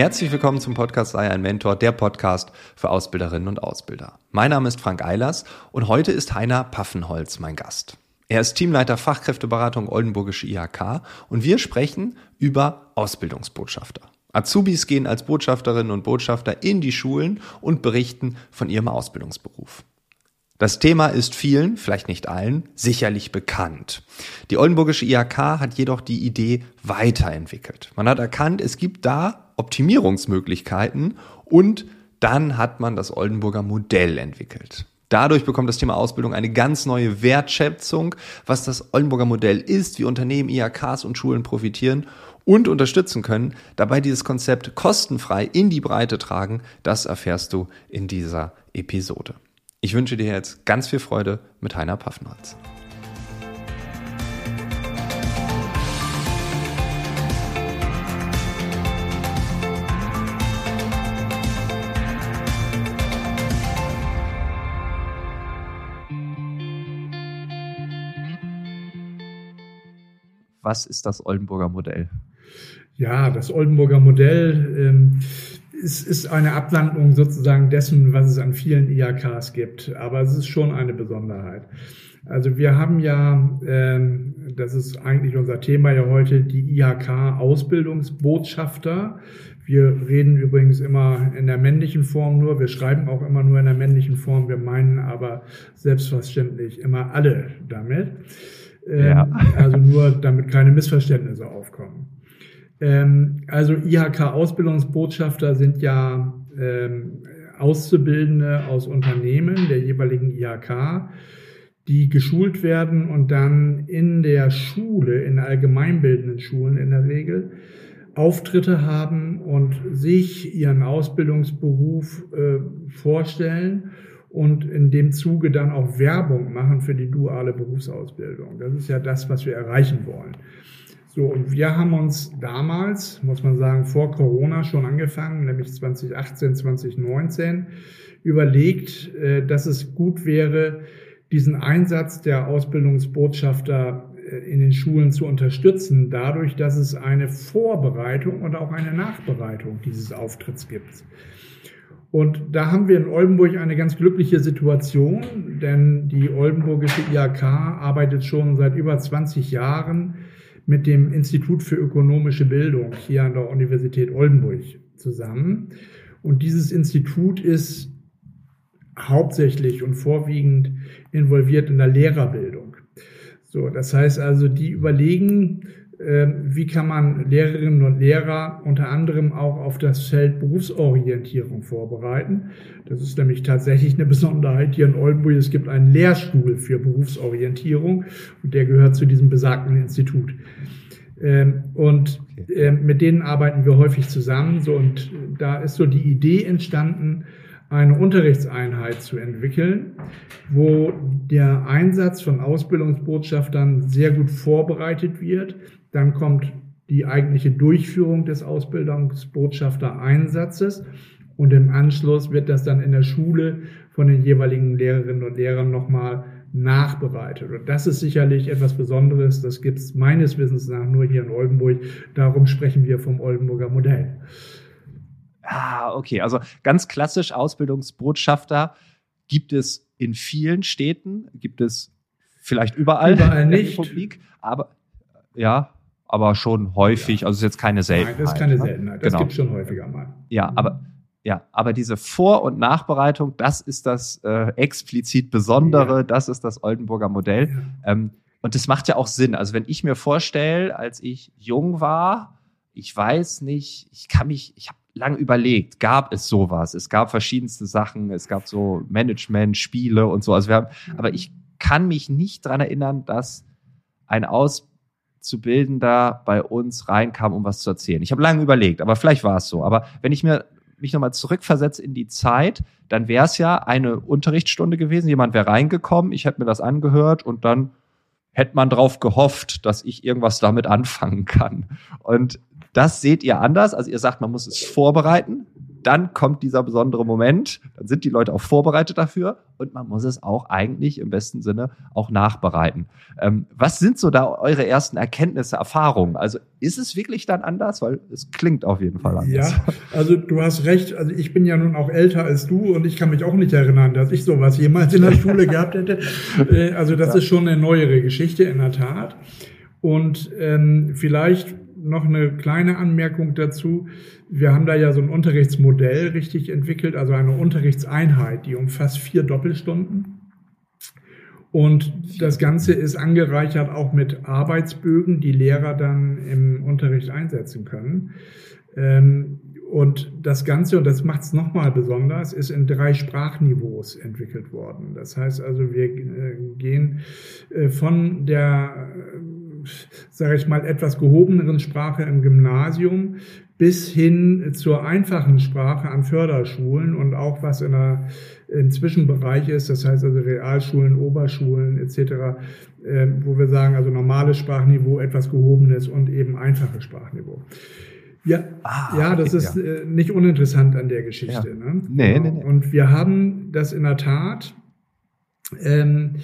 Herzlich willkommen zum Podcast Sei ein Mentor, der Podcast für Ausbilderinnen und Ausbilder. Mein Name ist Frank Eilers und heute ist Heiner Paffenholz mein Gast. Er ist Teamleiter Fachkräfteberatung Oldenburgische IHK und wir sprechen über Ausbildungsbotschafter. Azubis gehen als Botschafterinnen und Botschafter in die Schulen und berichten von ihrem Ausbildungsberuf. Das Thema ist vielen, vielleicht nicht allen, sicherlich bekannt. Die Oldenburgische IHK hat jedoch die Idee weiterentwickelt. Man hat erkannt, es gibt da Optimierungsmöglichkeiten und dann hat man das Oldenburger Modell entwickelt. Dadurch bekommt das Thema Ausbildung eine ganz neue Wertschätzung, was das Oldenburger Modell ist, wie Unternehmen, IHKs und Schulen profitieren und unterstützen können, dabei dieses Konzept kostenfrei in die Breite tragen, das erfährst du in dieser Episode. Ich wünsche dir jetzt ganz viel Freude mit Heiner Paffenholz. Was ist das Oldenburger Modell? Ja, das Oldenburger Modell ähm, es ist eine Ablandung sozusagen dessen, was es an vielen IHKs gibt. Aber es ist schon eine Besonderheit. Also wir haben ja, ähm, das ist eigentlich unser Thema ja heute, die IHK-Ausbildungsbotschafter. Wir reden übrigens immer in der männlichen Form nur, wir schreiben auch immer nur in der männlichen Form, wir meinen aber selbstverständlich immer alle damit. Ähm, ja. Also nur, damit keine Missverständnisse aufkommen. Ähm, also IHK-Ausbildungsbotschafter sind ja ähm, Auszubildende aus Unternehmen der jeweiligen IHK, die geschult werden und dann in der Schule, in allgemeinbildenden Schulen in der Regel, Auftritte haben und sich ihren Ausbildungsberuf äh, vorstellen und in dem Zuge dann auch Werbung machen für die duale Berufsausbildung. Das ist ja das, was wir erreichen wollen. So, und wir haben uns damals, muss man sagen, vor Corona schon angefangen, nämlich 2018, 2019, überlegt, äh, dass es gut wäre, diesen Einsatz der Ausbildungsbotschafter äh, in den Schulen zu unterstützen, dadurch, dass es eine Vorbereitung und auch eine Nachbereitung dieses Auftritts gibt. Und da haben wir in Oldenburg eine ganz glückliche Situation, denn die Oldenburgische IHK arbeitet schon seit über 20 Jahren mit dem Institut für ökonomische Bildung hier an der Universität Oldenburg zusammen. Und dieses Institut ist hauptsächlich und vorwiegend involviert in der Lehrerbildung. So, das heißt also, die überlegen, wie kann man Lehrerinnen und Lehrer unter anderem auch auf das Feld Berufsorientierung vorbereiten. Das ist nämlich tatsächlich eine Besonderheit hier in Oldenburg. Es gibt einen Lehrstuhl für Berufsorientierung und der gehört zu diesem besagten Institut. Ähm, und ähm, mit denen arbeiten wir häufig zusammen. So, und da ist so die Idee entstanden, eine Unterrichtseinheit zu entwickeln, wo der Einsatz von Ausbildungsbotschaftern sehr gut vorbereitet wird, dann kommt die eigentliche Durchführung des Ausbildungsbotschafter-Einsatzes und im Anschluss wird das dann in der Schule von den jeweiligen Lehrerinnen und Lehrern nochmal nachbereitet. Und das ist sicherlich etwas Besonderes. Das gibt es meines Wissens nach nur hier in Oldenburg. Darum sprechen wir vom Oldenburger Modell. Ah, okay. Also ganz klassisch Ausbildungsbotschafter gibt es in vielen Städten, gibt es vielleicht überall, überall in der nicht. Republik, aber ja, aber schon häufig, ja. also ist jetzt keine Seltenheit. Nein, das ist keine ne? Seltenheit. Das genau. gibt es schon häufiger mal. Ja, aber ja, aber diese Vor- und Nachbereitung, das ist das äh, explizit Besondere, ja. das ist das Oldenburger Modell. Ja. Ähm, und das macht ja auch Sinn. Also wenn ich mir vorstelle, als ich jung war, ich weiß nicht, ich kann mich, ich habe lang überlegt, gab es sowas? Es gab verschiedenste Sachen, es gab so Management, Spiele und so. Also wir haben, aber ich kann mich nicht dran erinnern, dass ein Aus Auszubildender bei uns reinkam, um was zu erzählen. Ich habe lange überlegt, aber vielleicht war es so. Aber wenn ich mir mich nochmal zurückversetze in die Zeit, dann wäre es ja eine Unterrichtsstunde gewesen. Jemand wäre reingekommen, ich hätte mir das angehört und dann hätte man drauf gehofft, dass ich irgendwas damit anfangen kann. Und das seht ihr anders. Also ihr sagt, man muss es vorbereiten. Dann kommt dieser besondere Moment, dann sind die Leute auch vorbereitet dafür und man muss es auch eigentlich im besten Sinne auch nachbereiten. Ähm, was sind so da eure ersten Erkenntnisse, Erfahrungen? Also ist es wirklich dann anders? Weil es klingt auf jeden Fall anders. Ja, also du hast recht. Also ich bin ja nun auch älter als du und ich kann mich auch nicht erinnern, dass ich sowas jemals in der Schule gehabt hätte. Äh, also das ja. ist schon eine neuere Geschichte in der Tat. Und ähm, vielleicht noch eine kleine Anmerkung dazu. Wir haben da ja so ein Unterrichtsmodell richtig entwickelt, also eine Unterrichtseinheit, die umfasst vier Doppelstunden. Und das Ganze ist angereichert auch mit Arbeitsbögen, die Lehrer dann im Unterricht einsetzen können. Ähm, und das Ganze, und das macht es nochmal besonders, ist in drei Sprachniveaus entwickelt worden. Das heißt also, wir äh, gehen äh, von der sage ich mal, etwas gehobeneren Sprache im Gymnasium bis hin zur einfachen Sprache an Förderschulen und auch was in der, im Zwischenbereich ist, das heißt also Realschulen, Oberschulen etc., äh, wo wir sagen, also normales Sprachniveau, etwas gehobenes und eben einfaches Sprachniveau. Ja, ah, ja, das ist ja. Äh, nicht uninteressant an der Geschichte. Ja. Ne? Nee, nee, nee. Und wir haben das in der Tat ähm,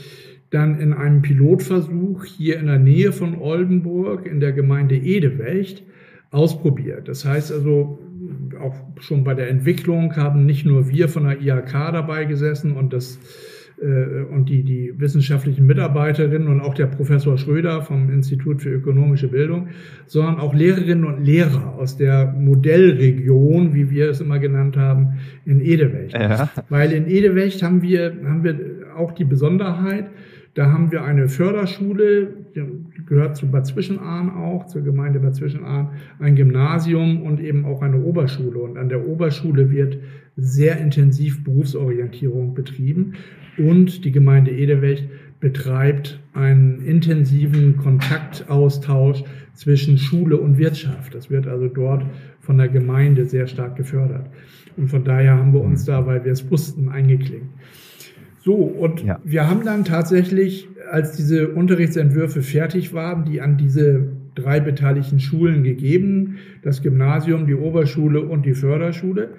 dann in einem Pilotversuch hier in der Nähe von Oldenburg in der Gemeinde Edewecht ausprobiert. Das heißt also, auch schon bei der Entwicklung haben nicht nur wir von der IHK dabei gesessen und das äh, und die, die wissenschaftlichen Mitarbeiterinnen und auch der Professor Schröder vom Institut für ökonomische Bildung, sondern auch Lehrerinnen und Lehrer aus der Modellregion, wie wir es immer genannt haben, in Edewecht. Ja. Weil in Edewecht haben wir, haben wir auch die Besonderheit, da haben wir eine Förderschule, die gehört zu Bad Zwischenahn auch, zur Gemeinde Bad Zwischenahn, ein Gymnasium und eben auch eine Oberschule. Und an der Oberschule wird sehr intensiv Berufsorientierung betrieben. Und die Gemeinde Edewecht betreibt einen intensiven Kontaktaustausch zwischen Schule und Wirtschaft. Das wird also dort von der Gemeinde sehr stark gefördert. Und von daher haben wir uns da, weil wir es wussten, eingeklinkt. So, und ja. wir haben dann tatsächlich, als diese Unterrichtsentwürfe fertig waren, die an diese drei beteiligten Schulen gegeben, das Gymnasium, die Oberschule und die Förderschule,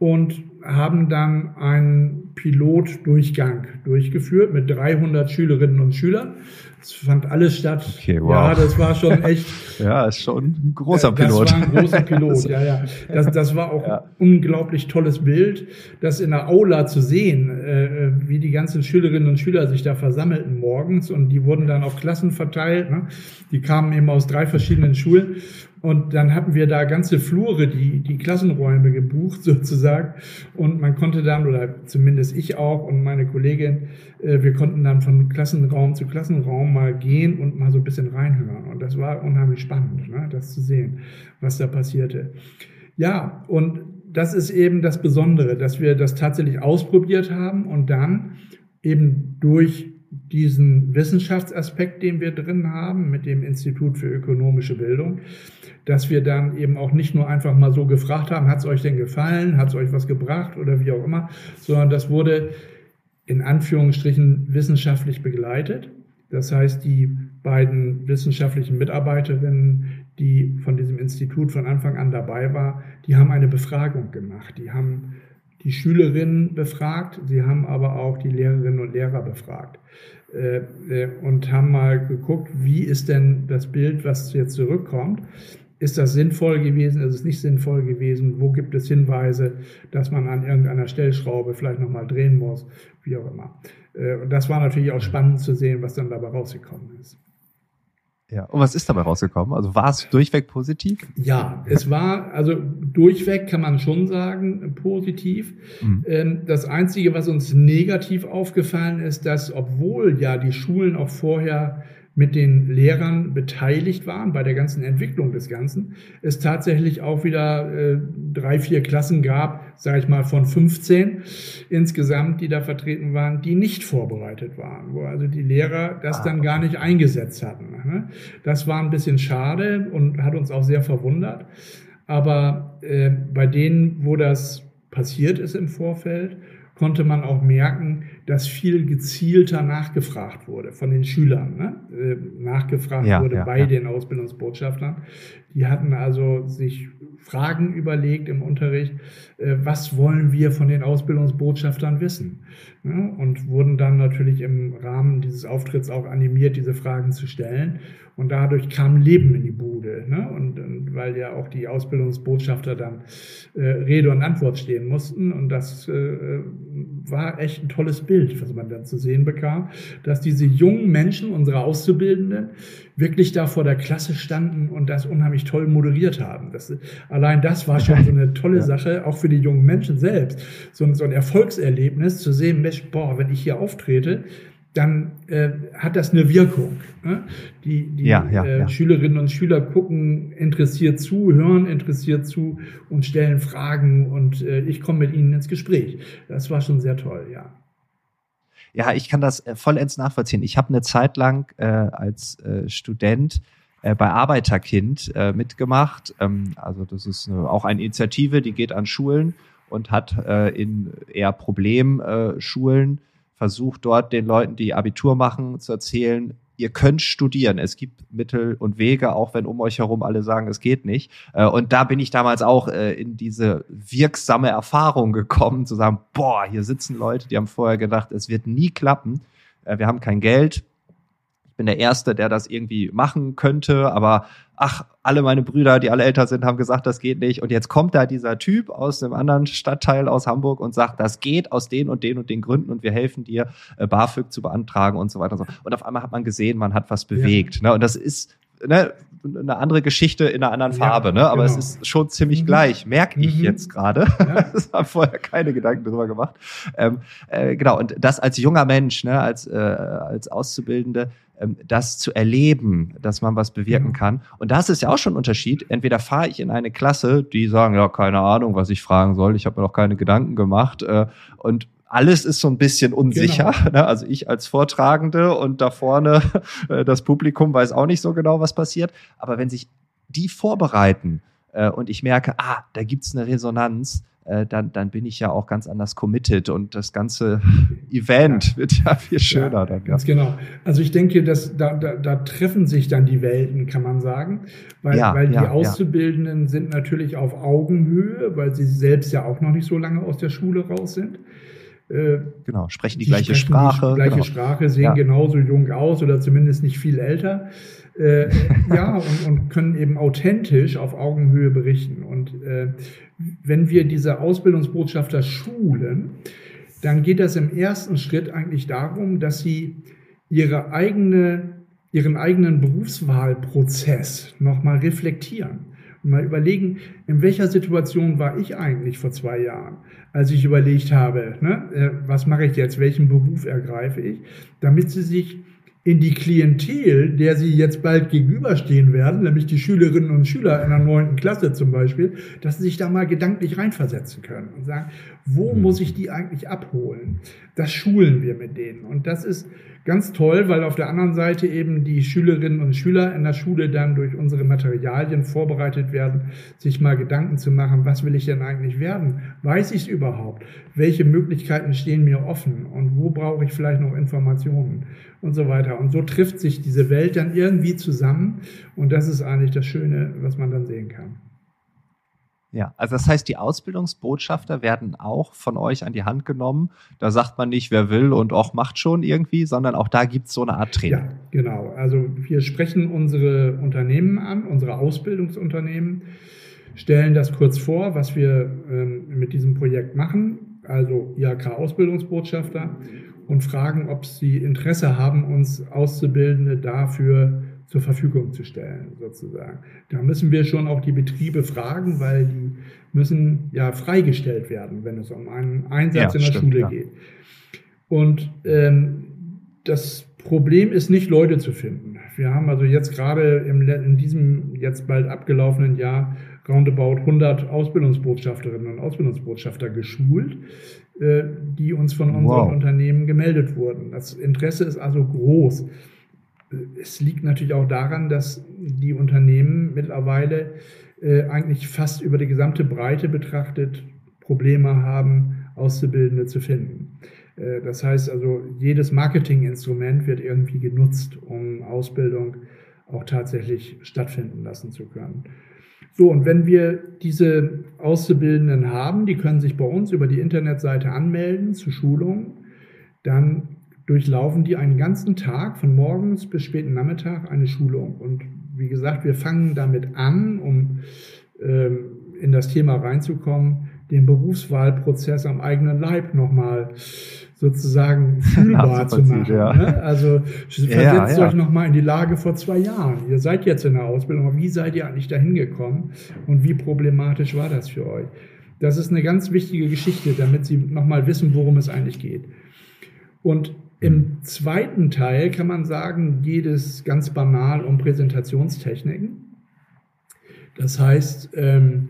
und haben dann einen Pilotdurchgang durchgeführt mit 300 Schülerinnen und Schülern. Es fand alles statt. Okay, wow. Ja, das war schon echt. ja, ist schon ein großer Pilot. Das war ein großer Pilot, ja, ja. Das, das war auch ja. ein unglaublich tolles Bild, das in der Aula zu sehen, äh, wie die ganzen Schülerinnen und Schüler sich da versammelten morgens und die wurden dann auf Klassen verteilt. Ne? Die kamen eben aus drei verschiedenen Schulen und dann hatten wir da ganze Flure, die, die Klassenräume gebucht sozusagen. Und man konnte dann, oder zumindest ich auch und meine Kollegin, äh, wir konnten dann von Klassenraum zu Klassenraum mal gehen und mal so ein bisschen reinhören. Und das war unheimlich spannend, ne, das zu sehen, was da passierte. Ja, und das ist eben das Besondere, dass wir das tatsächlich ausprobiert haben und dann eben durch diesen Wissenschaftsaspekt, den wir drin haben mit dem Institut für ökonomische Bildung, dass wir dann eben auch nicht nur einfach mal so gefragt haben, hat es euch denn gefallen, hat es euch was gebracht oder wie auch immer, sondern das wurde in Anführungsstrichen wissenschaftlich begleitet. Das heißt, die beiden wissenschaftlichen Mitarbeiterinnen, die von diesem Institut von Anfang an dabei war, die haben eine Befragung gemacht. Die haben die Schülerinnen befragt, sie haben aber auch die Lehrerinnen und Lehrer befragt äh, äh, und haben mal geguckt, wie ist denn das Bild, was jetzt zurückkommt. Ist das sinnvoll gewesen? Ist es nicht sinnvoll gewesen? Wo gibt es Hinweise, dass man an irgendeiner Stellschraube vielleicht nochmal drehen muss? Wie auch immer. Äh, und das war natürlich auch spannend zu sehen, was dann dabei rausgekommen ist. Ja, und was ist dabei rausgekommen? Also war es durchweg positiv? Ja, es war, also durchweg kann man schon sagen, positiv. Mhm. Ähm, das Einzige, was uns negativ aufgefallen ist, dass obwohl ja die Schulen auch vorher mit den Lehrern beteiligt waren bei der ganzen Entwicklung des Ganzen, es tatsächlich auch wieder äh, drei, vier Klassen gab, sage ich mal von 15 insgesamt, die da vertreten waren, die nicht vorbereitet waren, wo also die Lehrer das ah, dann gar nicht eingesetzt hatten. Ne? Das war ein bisschen schade und hat uns auch sehr verwundert. Aber äh, bei denen, wo das passiert ist im Vorfeld, konnte man auch merken, dass viel gezielter nachgefragt wurde von den Schülern, ne? äh, nachgefragt ja, wurde ja, bei ja. den Ausbildungsbotschaftern. Die hatten also sich Fragen überlegt im Unterricht, äh, was wollen wir von den Ausbildungsbotschaftern wissen? Und wurden dann natürlich im Rahmen dieses Auftritts auch animiert, diese Fragen zu stellen. Und dadurch kam Leben in die Bude. Ne? Und, und, weil ja auch die Ausbildungsbotschafter dann äh, Rede und Antwort stehen mussten. Und das äh, war echt ein tolles Bild, was man dann zu sehen bekam, dass diese jungen Menschen, unsere Auszubildenden, wirklich da vor der Klasse standen und das unheimlich toll moderiert haben. Das, allein das war schon so eine tolle ja. Sache, auch für die jungen Menschen selbst. So, so ein Erfolgserlebnis zu sehen, Mensch, boah, wenn ich hier auftrete, dann äh, hat das eine Wirkung. Ne? Die, die ja, ja, äh, ja. Schülerinnen und Schüler gucken interessiert zu, hören interessiert zu und stellen Fragen und äh, ich komme mit ihnen ins Gespräch. Das war schon sehr toll, ja. Ja, ich kann das äh, vollends nachvollziehen. Ich habe eine Zeit lang äh, als äh, Student bei Arbeiterkind mitgemacht. Ähm, also das ist eine, auch eine Initiative, die geht an Schulen und hat in eher Problemschulen versucht dort den Leuten, die Abitur machen, zu erzählen, ihr könnt studieren. Es gibt Mittel und Wege, auch wenn um euch herum alle sagen, es geht nicht. Äh, und da bin ich damals auch äh, in diese wirksame Erfahrung gekommen, zu sagen, boah, hier sitzen Leute, die haben vorher gedacht, es wird nie klappen. Äh, wir haben kein Geld, ich bin der Erste, der das irgendwie machen könnte, aber ach, alle meine Brüder, die alle älter sind, haben gesagt, das geht nicht. Und jetzt kommt da dieser Typ aus einem anderen Stadtteil aus Hamburg und sagt, das geht aus den und den und den Gründen und wir helfen dir, äh, BAföG zu beantragen und so weiter und so. Und auf einmal hat man gesehen, man hat was bewegt. Ja. Ne? Und das ist ne, eine andere Geschichte in einer anderen Farbe, ja, ne? aber genau. es ist schon ziemlich mhm. gleich, merke ich mhm. jetzt gerade. Ja. das haben vorher keine Gedanken drüber gemacht. Ähm, äh, genau, und das als junger Mensch, ne, als, äh, als Auszubildende, ähm, das zu erleben, dass man was bewirken mhm. kann. Und das ist ja auch schon ein Unterschied. Entweder fahre ich in eine Klasse, die sagen, ja, keine Ahnung, was ich fragen soll, ich habe mir noch keine Gedanken gemacht. Äh, und alles ist so ein bisschen unsicher. Genau. Ne? Also ich als Vortragende und da vorne äh, das Publikum weiß auch nicht so genau, was passiert. Aber wenn sich die vorbereiten äh, und ich merke, ah, da gibt's eine Resonanz, äh, dann, dann bin ich ja auch ganz anders committed und das ganze Event ja. wird ja viel schöner ja, dann. Ganz genau. Also ich denke, dass da, da, da treffen sich dann die Welten, kann man sagen, weil, ja, weil die Auszubildenden sind natürlich auf Augenhöhe, weil sie selbst ja auch noch nicht so lange aus der Schule raus sind. Äh, genau, sprechen die, die gleiche sprechen Sprache. Die gleiche genau. Sprache, sehen genauso jung aus oder zumindest nicht viel älter. Äh, ja, und, und können eben authentisch auf Augenhöhe berichten. Und äh, wenn wir diese Ausbildungsbotschafter schulen, dann geht das im ersten Schritt eigentlich darum, dass sie ihre eigene, ihren eigenen Berufswahlprozess nochmal reflektieren mal überlegen, in welcher Situation war ich eigentlich vor zwei Jahren, als ich überlegt habe, ne, äh, was mache ich jetzt, welchen Beruf ergreife ich, damit sie sich in die Klientel, der sie jetzt bald gegenüberstehen werden, nämlich die Schülerinnen und Schüler in der neunten Klasse zum Beispiel, dass sie sich da mal gedanklich reinversetzen können und sagen, wo mhm. muss ich die eigentlich abholen? Das schulen wir mit denen. Und das ist ganz toll, weil auf der anderen Seite eben die Schülerinnen und Schüler in der Schule dann durch unsere Materialien vorbereitet werden, sich mal Gedanken zu machen, was will ich denn eigentlich werden? Weiß ich es überhaupt? Welche Möglichkeiten stehen mir offen? Und wo brauche ich vielleicht noch Informationen? Und so weiter. Und so trifft sich diese Welt dann irgendwie zusammen. Und das ist eigentlich das Schöne, was man dann sehen kann. Ja, also das heißt, die Ausbildungsbotschafter werden auch von euch an die Hand genommen. Da sagt man nicht, wer will und auch macht schon irgendwie, sondern auch da gibt es so eine Art Training. Ja, genau. Also wir sprechen unsere Unternehmen an, unsere Ausbildungsunternehmen, stellen das kurz vor, was wir ähm, mit diesem Projekt machen, also IHK-Ausbildungsbotschafter, und fragen, ob sie Interesse haben, uns Auszubildende dafür zur Verfügung zu stellen, sozusagen. Da müssen wir schon auch die Betriebe fragen, weil die müssen ja freigestellt werden, wenn es um einen Einsatz ja, in der stimmt, Schule ja. geht. Und ähm, das Problem ist nicht, Leute zu finden. Wir haben also jetzt gerade im, in diesem jetzt bald abgelaufenen Jahr roundabout 100 Ausbildungsbotschafterinnen und Ausbildungsbotschafter geschult, äh, die uns von unseren wow. Unternehmen gemeldet wurden. Das Interesse ist also groß es liegt natürlich auch daran, dass die Unternehmen mittlerweile äh, eigentlich fast über die gesamte Breite betrachtet Probleme haben, Auszubildende zu finden. Äh, das heißt also, jedes Marketinginstrument wird irgendwie genutzt, um Ausbildung auch tatsächlich stattfinden lassen zu können. So, und wenn wir diese Auszubildenden haben, die können sich bei uns über die Internetseite anmelden zu Schulungen, dann durchlaufen die einen ganzen Tag von morgens bis späten Nachmittag eine Schulung. Und wie gesagt, wir fangen damit an, um ähm, in das Thema reinzukommen, den Berufswahlprozess am eigenen Leib nochmal sozusagen fühlbar zu machen. Ja. Ne? Also versetzt ja, ja. euch nochmal in die Lage vor zwei Jahren. Ihr seid jetzt in der Ausbildung, aber wie seid ihr eigentlich dahin gekommen und wie problematisch war das für euch? Das ist eine ganz wichtige Geschichte, damit Sie nochmal wissen, worum es eigentlich geht. Und im zweiten Teil kann man sagen, geht es ganz banal um Präsentationstechniken. Das heißt, ähm,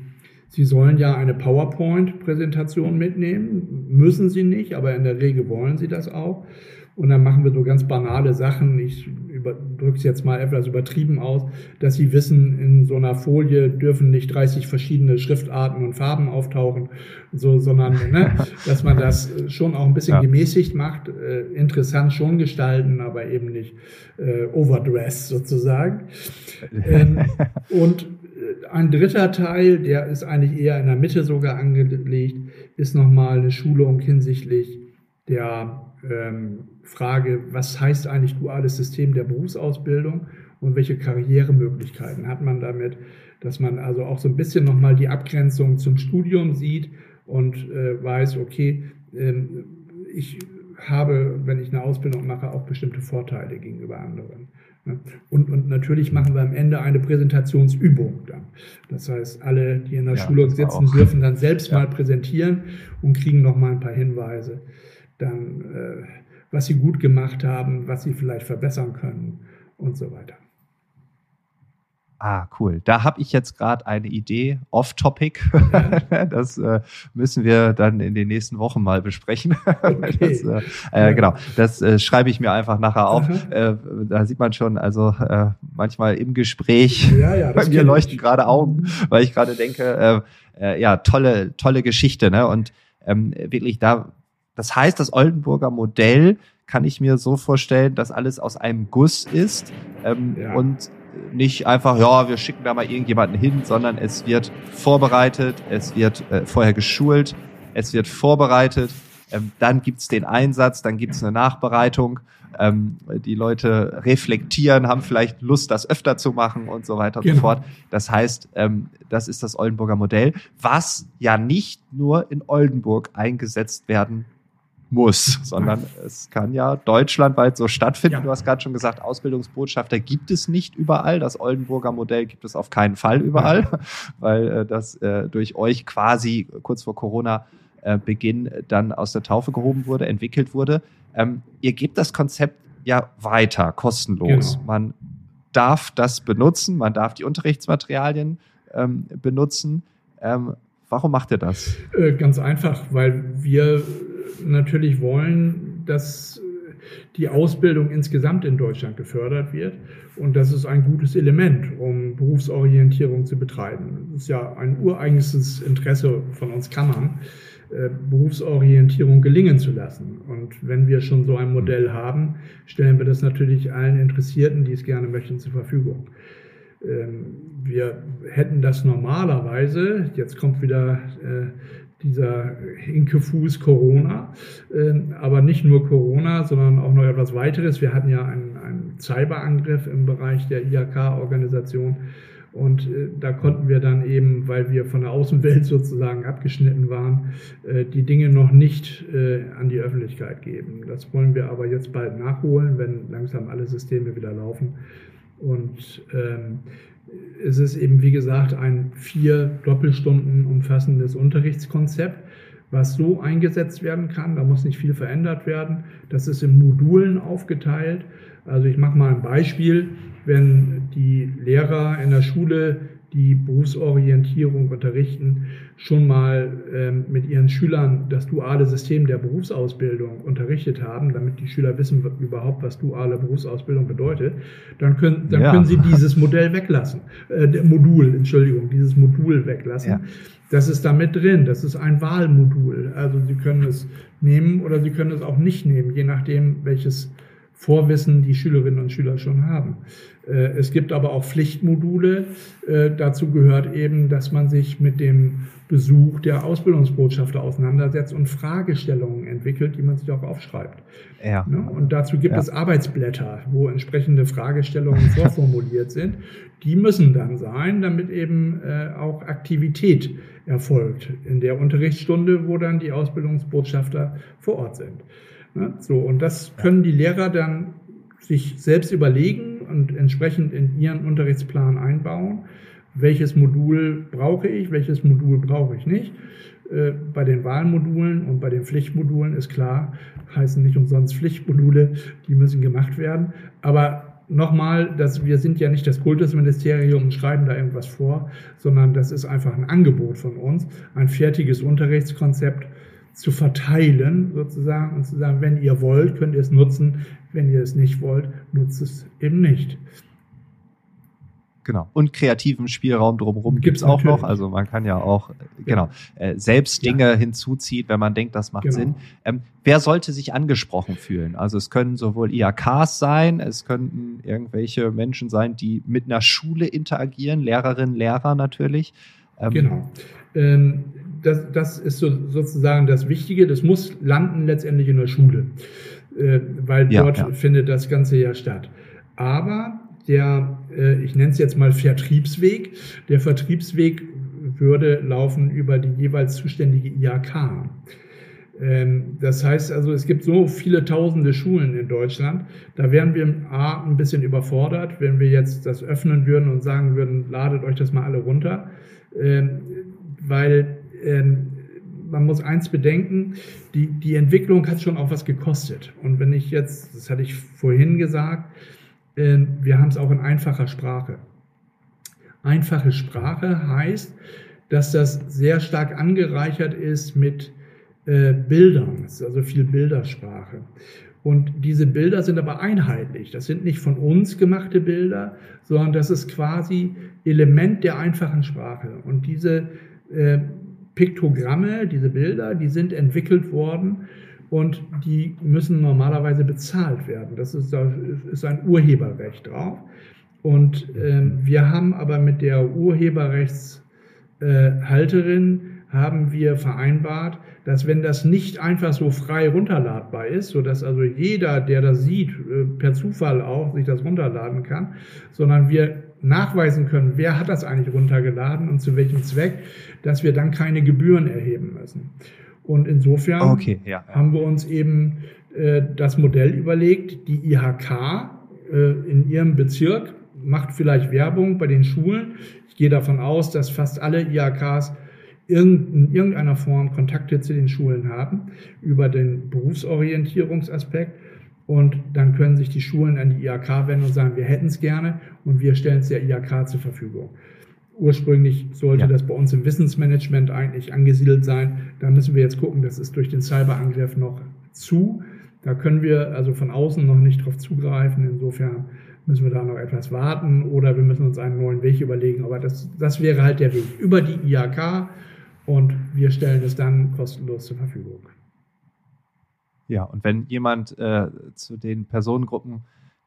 Sie sollen ja eine PowerPoint-Präsentation mitnehmen, müssen Sie nicht, aber in der Regel wollen Sie das auch. Und dann machen wir so ganz banale Sachen. Ich drücke es jetzt mal etwas übertrieben aus, dass Sie wissen, in so einer Folie dürfen nicht 30 verschiedene Schriftarten und Farben auftauchen, so, sondern ne, dass man das schon auch ein bisschen ja. gemäßigt macht, äh, interessant schon gestalten, aber eben nicht äh, overdressed sozusagen. ähm, und ein dritter Teil, der ist eigentlich eher in der Mitte sogar angelegt, ist nochmal eine Schulung hinsichtlich der ähm, Frage, was heißt eigentlich duales System der Berufsausbildung und welche Karrieremöglichkeiten hat man damit, dass man also auch so ein bisschen nochmal die Abgrenzung zum Studium sieht und äh, weiß, okay, ähm, ich habe, wenn ich eine Ausbildung mache, auch bestimmte Vorteile gegenüber anderen. Und, und natürlich machen wir am Ende eine Präsentationsübung dann. Das heißt, alle, die in der ja, Schulung sitzen, dürfen dann selbst ja. mal präsentieren und kriegen noch mal ein paar Hinweise, dann, äh, was sie gut gemacht haben, was sie vielleicht verbessern können und so weiter. Ah, cool. Da habe ich jetzt gerade eine Idee, off-topic. das äh, müssen wir dann in den nächsten Wochen mal besprechen. Okay. das, äh, äh, genau, das äh, schreibe ich mir einfach nachher auf. Äh, da sieht man schon, also äh, manchmal im Gespräch, ja, ja, bei mir leuchten gerade Augen, weil ich gerade denke, ja, tolle, tolle Geschichte. Ne? Und ähm, wirklich da, das heißt, das Oldenburger Modell kann ich mir so vorstellen, dass alles aus einem Guss ist ähm, ja. und nicht einfach, ja, wir schicken da mal irgendjemanden hin, sondern es wird vorbereitet, es wird äh, vorher geschult, es wird vorbereitet, ähm, dann gibt's den Einsatz, dann gibt's eine Nachbereitung, ähm, die Leute reflektieren, haben vielleicht Lust, das öfter zu machen und so weiter und genau. so fort. Das heißt, ähm, das ist das Oldenburger Modell, was ja nicht nur in Oldenburg eingesetzt werden muss, sondern es kann ja deutschlandweit so stattfinden. Ja. Du hast gerade schon gesagt, Ausbildungsbotschafter gibt es nicht überall. Das Oldenburger Modell gibt es auf keinen Fall überall, ja. weil äh, das äh, durch euch quasi kurz vor Corona äh, Beginn dann aus der Taufe gehoben wurde, entwickelt wurde. Ähm, ihr gebt das Konzept ja weiter, kostenlos. Genau. Man darf das benutzen, man darf die Unterrichtsmaterialien ähm, benutzen. Ähm, warum macht ihr das? Äh, ganz einfach, weil wir natürlich wollen, dass die Ausbildung insgesamt in Deutschland gefördert wird. Und das ist ein gutes Element, um Berufsorientierung zu betreiben. Das ist ja ein ureigenstes Interesse von uns Kammern, äh, Berufsorientierung gelingen zu lassen. Und wenn wir schon so ein Modell haben, stellen wir das natürlich allen Interessierten, die es gerne möchten, zur Verfügung. Ähm, wir hätten das normalerweise, jetzt kommt wieder äh, dieser Hinkefuß Corona, ähm, aber nicht nur Corona, sondern auch noch etwas weiteres. Wir hatten ja einen, einen Cyberangriff im Bereich der IHK-Organisation und äh, da konnten wir dann eben, weil wir von der Außenwelt sozusagen abgeschnitten waren, äh, die Dinge noch nicht äh, an die Öffentlichkeit geben. Das wollen wir aber jetzt bald nachholen, wenn langsam alle Systeme wieder laufen. Und ähm, es ist eben, wie gesagt, ein vier Doppelstunden umfassendes Unterrichtskonzept, was so eingesetzt werden kann. Da muss nicht viel verändert werden. Das ist in Modulen aufgeteilt. Also ich mache mal ein Beispiel. Wenn die Lehrer in der Schule die Berufsorientierung unterrichten, schon mal ähm, mit ihren Schülern das duale System der Berufsausbildung unterrichtet haben, damit die Schüler wissen überhaupt, was duale Berufsausbildung bedeutet, dann können, dann ja. können sie dieses Modell weglassen, äh, Modul, Entschuldigung, dieses Modul weglassen. Ja. Das ist da mit drin, das ist ein Wahlmodul. Also Sie können es nehmen oder Sie können es auch nicht nehmen, je nachdem, welches Vorwissen die Schülerinnen und Schüler schon haben. Äh, es gibt aber auch Pflichtmodule. Äh, dazu gehört eben, dass man sich mit dem Besuch der Ausbildungsbotschafter auseinandersetzt und Fragestellungen entwickelt, die man sich auch aufschreibt. Ja. Ne? Und dazu gibt ja. es Arbeitsblätter, wo entsprechende Fragestellungen vorformuliert sind. Die müssen dann sein, damit eben äh, auch Aktivität erfolgt in der Unterrichtsstunde, wo dann die Ausbildungsbotschafter vor Ort sind. Ne? So, und das können die Lehrer dann sich selbst überlegen und entsprechend in ihren Unterrichtsplan einbauen. Welches Modul brauche ich, welches Modul brauche ich nicht. Äh, bei den Wahlmodulen und bei den Pflichtmodulen ist klar, heißen nicht umsonst Pflichtmodule, die müssen gemacht werden. Aber nochmal, dass wir sind ja nicht das Kultusministerium und schreiben da irgendwas vor, sondern das ist einfach ein Angebot von uns, ein fertiges Unterrichtskonzept zu verteilen sozusagen und zu sagen, wenn ihr wollt, könnt ihr es nutzen, wenn ihr es nicht wollt, nutzt es eben nicht. Genau. Und kreativen Spielraum drumherum gibt es auch noch. Also man kann ja auch, genau, äh, selbst Dinge ja. hinzuziehen, wenn man denkt, das macht genau. Sinn. Ähm, wer sollte sich angesprochen fühlen? Also es können sowohl IAKs sein, es könnten irgendwelche Menschen sein, die mit einer Schule interagieren, Lehrerinnen, Lehrer natürlich. Ähm, genau. Ähm, das, das ist so, sozusagen das Wichtige. Das muss landen letztendlich in der Schule, äh, weil ja, dort ja. findet das Ganze ja statt. Aber der, äh, ich nenne es jetzt mal Vertriebsweg, der Vertriebsweg würde laufen über die jeweils zuständige IHK. Ähm, das heißt also, es gibt so viele tausende Schulen in Deutschland. Da wären wir A, ein bisschen überfordert, wenn wir jetzt das öffnen würden und sagen würden, ladet euch das mal alle runter. Ähm, weil ähm, man muss eins bedenken, die, die Entwicklung hat schon auch was gekostet. Und wenn ich jetzt, das hatte ich vorhin gesagt, äh, wir haben es auch in einfacher Sprache. Einfache Sprache heißt, dass das sehr stark angereichert ist mit äh, Bildern. Also viel Bildersprache. Und diese Bilder sind aber einheitlich. Das sind nicht von uns gemachte Bilder, sondern das ist quasi Element der einfachen Sprache. Und diese äh, Piktogramme, diese Bilder, die sind entwickelt worden und die müssen normalerweise bezahlt werden. Das ist, da ist ein Urheberrecht drauf. Und äh, wir haben aber mit der Urheberrechtshalterin äh, haben wir vereinbart, dass wenn das nicht einfach so frei runterladbar ist, so dass also jeder, der das sieht, äh, per Zufall auch sich das runterladen kann, sondern wir nachweisen können, wer hat das eigentlich runtergeladen und zu welchem Zweck, dass wir dann keine Gebühren erheben müssen. Und insofern okay, ja, ja. haben wir uns eben äh, das Modell überlegt, die IHK äh, in ihrem Bezirk macht vielleicht Werbung bei den Schulen. Ich gehe davon aus, dass fast alle IHKs in irgendeiner Form Kontakte zu den Schulen haben über den Berufsorientierungsaspekt. Und dann können sich die Schulen an die IHK wenden und sagen, wir hätten es gerne und wir stellen es der IHK zur Verfügung. Ursprünglich sollte ja. das bei uns im Wissensmanagement eigentlich angesiedelt sein. Da müssen wir jetzt gucken, das ist durch den Cyberangriff noch zu. Da können wir also von außen noch nicht drauf zugreifen. Insofern müssen wir da noch etwas warten oder wir müssen uns einen neuen Weg überlegen. Aber das, das wäre halt der Weg über die IHK und wir stellen es dann kostenlos zur Verfügung. Ja, und wenn jemand äh, zu den Personengruppen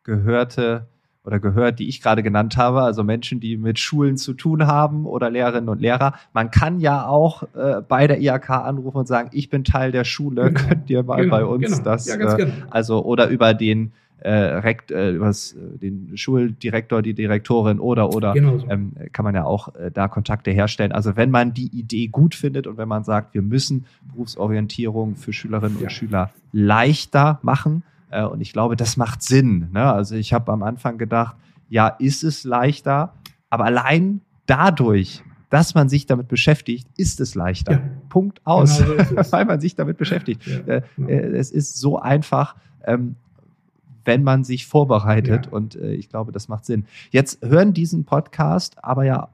gehörte oder gehört, die ich gerade genannt habe, also Menschen, die mit Schulen zu tun haben oder Lehrerinnen und Lehrer, man kann ja auch äh, bei der IHK anrufen und sagen, ich bin Teil der Schule, genau. könnt ihr mal genau, bei uns genau. das, ja, äh, genau. also oder über den äh, Rekt, äh, was, äh, den Schuldirektor, die Direktorin oder oder genau so. ähm, kann man ja auch äh, da Kontakte herstellen. Also wenn man die Idee gut findet und wenn man sagt, wir müssen Berufsorientierung für Schülerinnen ja. und Schüler leichter machen, äh, und ich glaube, das macht Sinn. Ne? Also ich habe am Anfang gedacht, ja, ist es leichter, aber allein dadurch, dass man sich damit beschäftigt, ist es leichter. Ja. Punkt aus, genau so weil man sich damit beschäftigt. Ja, genau. es ist so einfach. Wenn man sich vorbereitet. Ja. Und äh, ich glaube, das macht Sinn. Jetzt hören diesen Podcast aber ja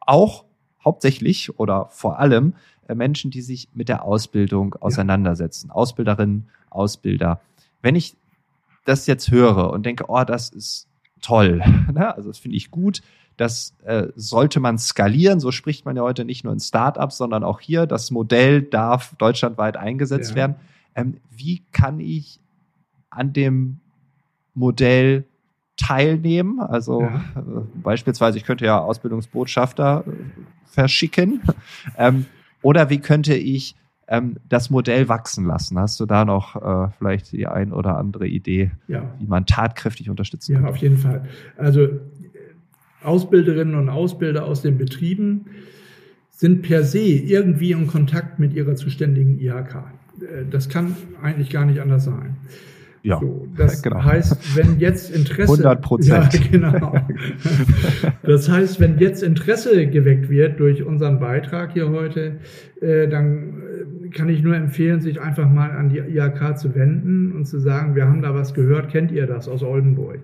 auch hauptsächlich oder vor allem äh, Menschen, die sich mit der Ausbildung auseinandersetzen. Ja. Ausbilderinnen, Ausbilder. Wenn ich das jetzt höre und denke, oh, das ist toll, ne? also das finde ich gut, das äh, sollte man skalieren. So spricht man ja heute nicht nur in Startups, sondern auch hier. Das Modell darf deutschlandweit eingesetzt ja. werden. Ähm, wie kann ich an dem Modell teilnehmen. Also ja. äh, beispielsweise, ich könnte ja Ausbildungsbotschafter äh, verschicken. ähm, oder wie könnte ich ähm, das Modell wachsen lassen? Hast du da noch äh, vielleicht die ein oder andere Idee, ja. wie man tatkräftig unterstützen kann? Ja, auf jeden Fall. Also Ausbilderinnen und Ausbilder aus den Betrieben sind per se irgendwie in Kontakt mit ihrer zuständigen IHK. Äh, das kann eigentlich gar nicht anders sein. Ja, so, das genau. heißt, wenn jetzt Interesse 100 Prozent. Ja, genau. Das heißt, wenn jetzt Interesse geweckt wird durch unseren Beitrag hier heute, äh, dann äh, kann ich nur empfehlen, sich einfach mal an die IHK zu wenden und zu sagen, wir haben da was gehört, kennt ihr das aus Oldenburg?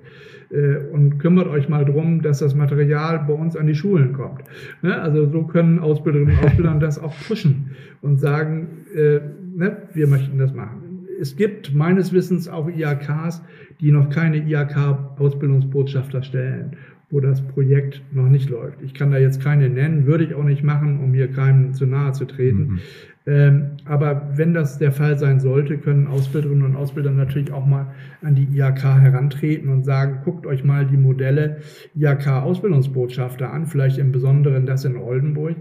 Äh, und kümmert euch mal drum, dass das Material bei uns an die Schulen kommt. Ne? Also so können Ausbilderinnen und Ausbilder das auch pushen und sagen, äh, ne, wir möchten das machen es gibt meines Wissens auch IAKs, die noch keine IAK-Ausbildungsbotschafter stellen, wo das Projekt noch nicht läuft. Ich kann da jetzt keine nennen, würde ich auch nicht machen, um hier keinem zu nahe zu treten. Mhm. Ähm, aber wenn das der Fall sein sollte, können Ausbilderinnen und Ausbilder natürlich auch mal an die IAK herantreten und sagen, guckt euch mal die Modelle IAK-Ausbildungsbotschafter an, vielleicht im Besonderen das in Oldenburg.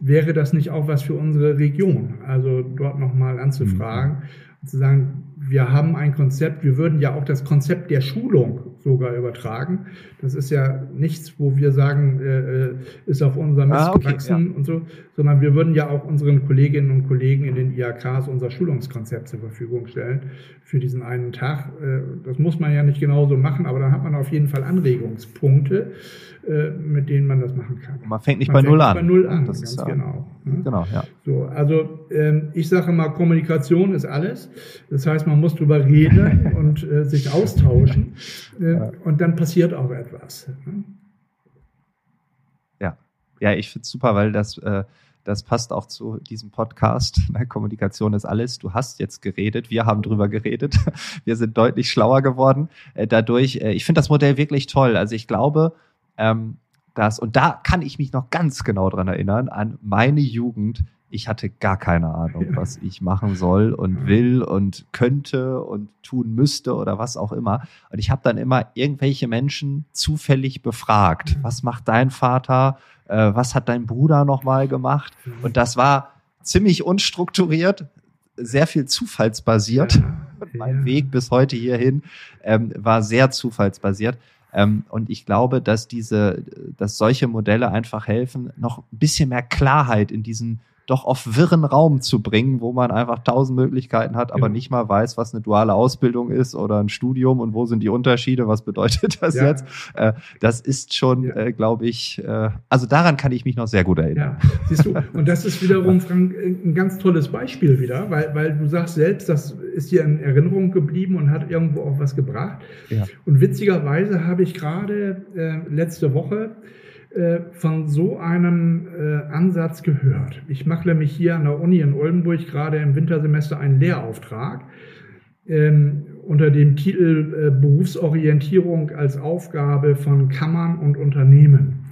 Wäre das nicht auch was für unsere Region? Also dort nochmal anzufragen. Mhm zu sagen, wir haben ein Konzept, wir würden ja auch das Konzept der Schulung sogar übertragen. Das ist ja nichts, wo wir sagen, äh, äh ist auf unserem Mist ah, okay, gewachsen ja. und so, sondern wir würden ja auch unseren Kolleginnen und Kollegen in den IAKs unser Schulungskonzept zur Verfügung stellen für diesen einen Tag. Äh, das muss man ja nicht genauso machen, aber dann hat man auf jeden Fall Anregungspunkte, mit denen man das machen kann. Man fängt nicht man bei fängt Null an. Bei Null an, das ganz ist, genau. Ne? Genau, ja. So, also ähm, ich sage mal, Kommunikation ist alles. Das heißt, man muss drüber reden und äh, sich austauschen äh, ja. und dann passiert auch etwas. Ne? Ja, ja, ich finde es super, weil das äh, das passt auch zu diesem Podcast. Kommunikation ist alles. Du hast jetzt geredet, wir haben drüber geredet. Wir sind deutlich schlauer geworden äh, dadurch. Äh, ich finde das Modell wirklich toll. Also ich glaube, ähm, dass, und da kann ich mich noch ganz genau dran erinnern, an meine Jugend. Ich hatte gar keine Ahnung, was ich machen soll und will und könnte und tun müsste oder was auch immer. Und ich habe dann immer irgendwelche Menschen zufällig befragt. Was macht dein Vater? äh, was hat dein Bruder nochmal gemacht? Und das war ziemlich unstrukturiert, sehr viel zufallsbasiert. Ja, mein Weg bis heute hierhin ähm, war sehr zufallsbasiert. Ähm, und ich glaube, dass diese, dass solche Modelle einfach helfen, noch ein bisschen mehr Klarheit in diesen doch auf wirren Raum zu bringen, wo man einfach tausend Möglichkeiten hat, aber ja. nicht mal weiß, was eine duale Ausbildung ist oder ein Studium und wo sind die Unterschiede, was bedeutet das ja. jetzt? Äh, das ist schon, ja. äh, glaube ich, äh, also daran kann ich mich noch sehr gut erinnern. Ja, siehst du, und das ist wiederum, Frank, ein ganz tolles Beispiel wieder, weil, weil du sagst selbst, das ist dir in Erinnerung geblieben und hat irgendwo auch was gebracht. Und witzigerweise habe ich gerade äh, letzte Woche äh, von so einem äh, Ansatz gehört. Ich mache nämlich hier an der Uni in Oldenburg gerade im Wintersemester einen Lehrauftrag ähm, unter dem Titel äh, Berufsorientierung als Aufgabe von Kammern und Unternehmen.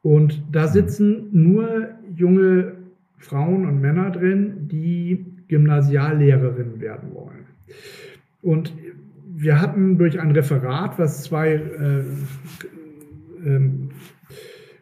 Und da sitzen nur junge Frauen und Männer drin, die Gymnasiallehrerin werden wollen. Und wir hatten durch ein Referat, was zwei äh, ähm,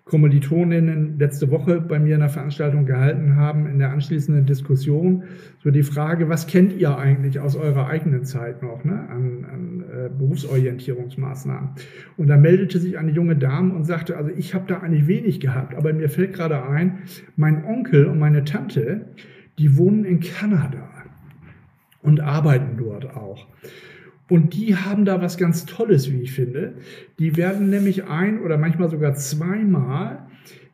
Kommilitoninnen letzte Woche bei mir in der Veranstaltung gehalten haben, in der anschließenden Diskussion, so die Frage, was kennt ihr eigentlich aus eurer eigenen Zeit noch ne, an, an äh, Berufsorientierungsmaßnahmen? Und da meldete sich eine junge Dame und sagte, also ich habe da eigentlich wenig gehabt, aber mir fällt gerade ein, mein Onkel und meine Tante, die wohnen in Kanada und arbeiten dort auch. Und die haben da was ganz Tolles, wie ich finde. Die werden nämlich ein oder manchmal sogar zweimal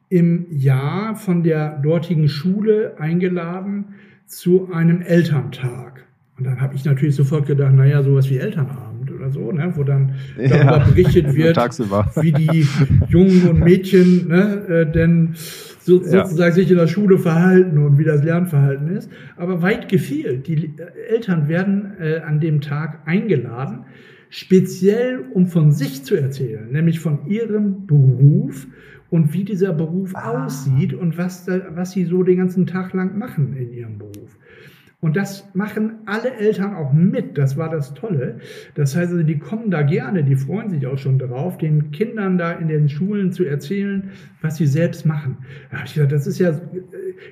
im Jahr von der dortigen Schule eingeladen zu einem Elterntag. Und dann habe ich natürlich sofort gedacht, naja, sowas wie Elternabend oder so, ne, wo dann darüber ja, berichtet wird, wie die Jungen und Mädchen ne, äh, denn so, ja. sozusagen sich in der Schule verhalten und wie das Lernverhalten ist. Aber weit gefehlt. Die Eltern werden äh, an dem Tag eingeladen, speziell um von sich zu erzählen, nämlich von ihrem Beruf und wie dieser Beruf ah. aussieht und was, da, was sie so den ganzen Tag lang machen in ihrem Beruf. Und das machen alle Eltern auch mit. Das war das Tolle. Das heißt, also, die kommen da gerne, die freuen sich auch schon drauf, den Kindern da in den Schulen zu erzählen, was sie selbst machen. Da habe ich gesagt, das ist ja äh,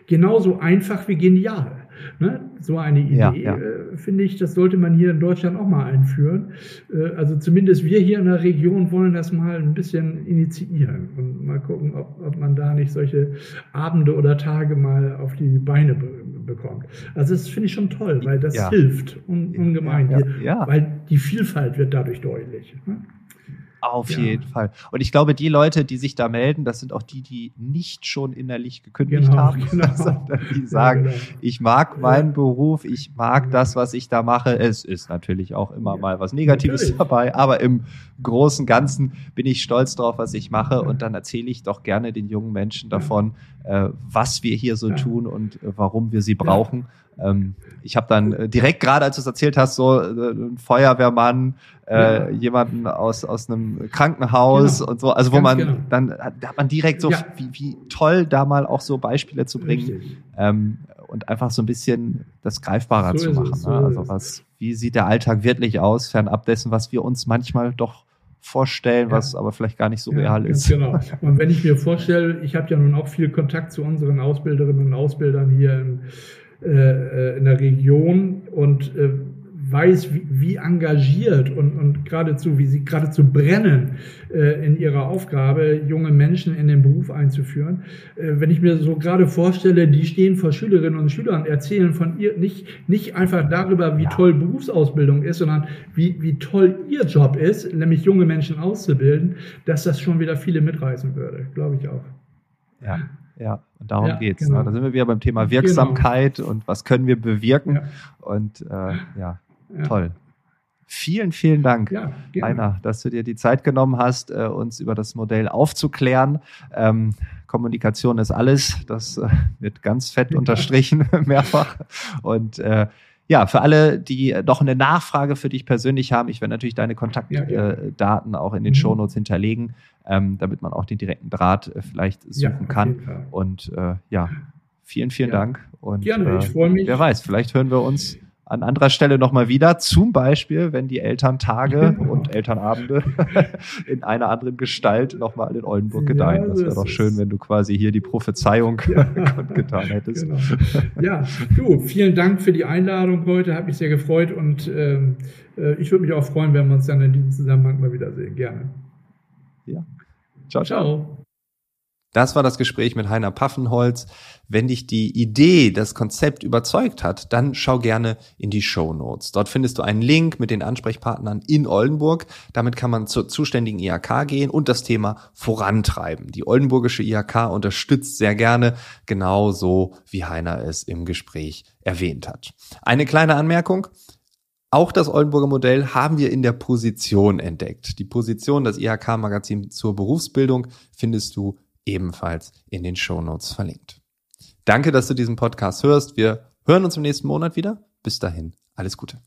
genauso einfach wie genial. Ne? So eine Idee, ja, ja. Äh, finde ich, das sollte man hier in Deutschland auch mal einführen. Äh, also zumindest wir hier in der Region wollen das mal ein bisschen initiieren und mal gucken, ob, ob man da nicht solche Abende oder Tage mal auf die Beine be bekommt. Also das finde ich schon toll, weil das ja. hilft un ungemein. Weil die Vielfalt wird dadurch deutlich. Ne? Auf ja. jeden Fall. Und ich glaube, die Leute, die sich da melden, das sind auch die, die nicht schon innerlich gekündigt genau, haben, genau. sondern die sagen, ja, genau. ich mag meinen Beruf, ich mag das, was ich da mache. Es ist natürlich auch immer mal was Negatives natürlich. dabei, aber im Großen und Ganzen bin ich stolz drauf, was ich mache. Und dann erzähle ich doch gerne den jungen Menschen davon, äh, was wir hier so tun und äh, warum wir sie brauchen. Ähm, ich habe dann äh, direkt gerade, als du es erzählt hast, so äh, ein Feuerwehrmann, äh, ja. jemanden aus aus einem Krankenhaus genau. und so, also wo Ganz man genau. dann da hat man direkt so ja. wie, wie toll da mal auch so Beispiele zu bringen ähm, und einfach so ein bisschen das greifbarer so zu machen. Es, so ne? Also was, wie sieht der Alltag wirklich aus, fernab dessen, was wir uns manchmal doch vorstellen, ja. was aber vielleicht gar nicht so ja, real ist. Genau. Und wenn ich mir vorstelle, ich habe ja nun auch viel Kontakt zu unseren Ausbilderinnen und Ausbildern hier in, äh, in der Region und äh, weiß, wie, wie engagiert und, und geradezu, wie sie geradezu brennen äh, in ihrer Aufgabe, junge Menschen in den Beruf einzuführen. Äh, wenn ich mir so gerade vorstelle, die stehen vor Schülerinnen und Schülern, erzählen von ihr nicht, nicht einfach darüber, wie toll Berufsausbildung ist, sondern wie, wie toll ihr Job ist, nämlich junge Menschen auszubilden, dass das schon wieder viele mitreißen würde, glaube ich auch. Ja. Ja, und darum ja, geht's. Ne? Genau. Da sind wir wieder beim Thema. Wirksamkeit genau. und was können wir bewirken. Ja. Und äh, ja, ja. Toll. Vielen, vielen Dank, ja, Heiner, dass du dir die Zeit genommen hast, äh, uns über das Modell aufzuklären. Ähm, Kommunikation ist alles. Das äh, wird ganz fett unterstrichen, mehrfach. Und äh, ja, für alle, die noch eine Nachfrage für dich persönlich haben, ich werde natürlich deine Kontaktdaten ja, auch in den mhm. Shownotes hinterlegen, ähm, damit man auch den direkten Draht äh, vielleicht suchen kann. Und äh, ja, vielen, vielen Dank. Und Gerne, ich freue mich. Wer weiß, vielleicht hören wir uns an anderer Stelle nochmal wieder. Zum Beispiel, wenn die Elterntage und Elternabende in einer anderen Gestalt nochmal in Oldenburg gedeihen. Ja, das wäre doch schön, wenn du quasi hier die Prophezeiung ja. getan hättest. Genau. Ja, du, vielen Dank für die Einladung heute. Hat mich sehr gefreut und ähm, äh, ich würde mich auch freuen, wenn wir uns dann in diesem Zusammenhang mal wiedersehen. Gerne. Ja. Ciao, ciao. ciao. Das war das Gespräch mit Heiner Paffenholz. Wenn dich die Idee, das Konzept überzeugt hat, dann schau gerne in die Show Notes. Dort findest du einen Link mit den Ansprechpartnern in Oldenburg. Damit kann man zur zuständigen IHK gehen und das Thema vorantreiben. Die Oldenburgische IHK unterstützt sehr gerne, genauso wie Heiner es im Gespräch erwähnt hat. Eine kleine Anmerkung. Auch das Oldenburger Modell haben wir in der Position entdeckt. Die Position, das IHK-Magazin zur Berufsbildung, findest du ebenfalls in den Shownotes verlinkt. Danke, dass du diesen Podcast hörst. Wir hören uns im nächsten Monat wieder. Bis dahin, alles Gute.